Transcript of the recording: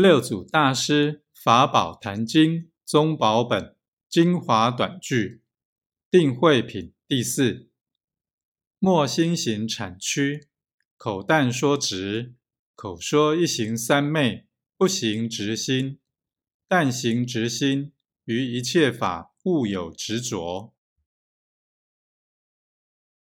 六祖大师法宝坛经宗宝本精华短句定慧品第四：莫心行产区，口淡说直，口说一行三昧，不行直心，但行直心，于一切法勿有执着。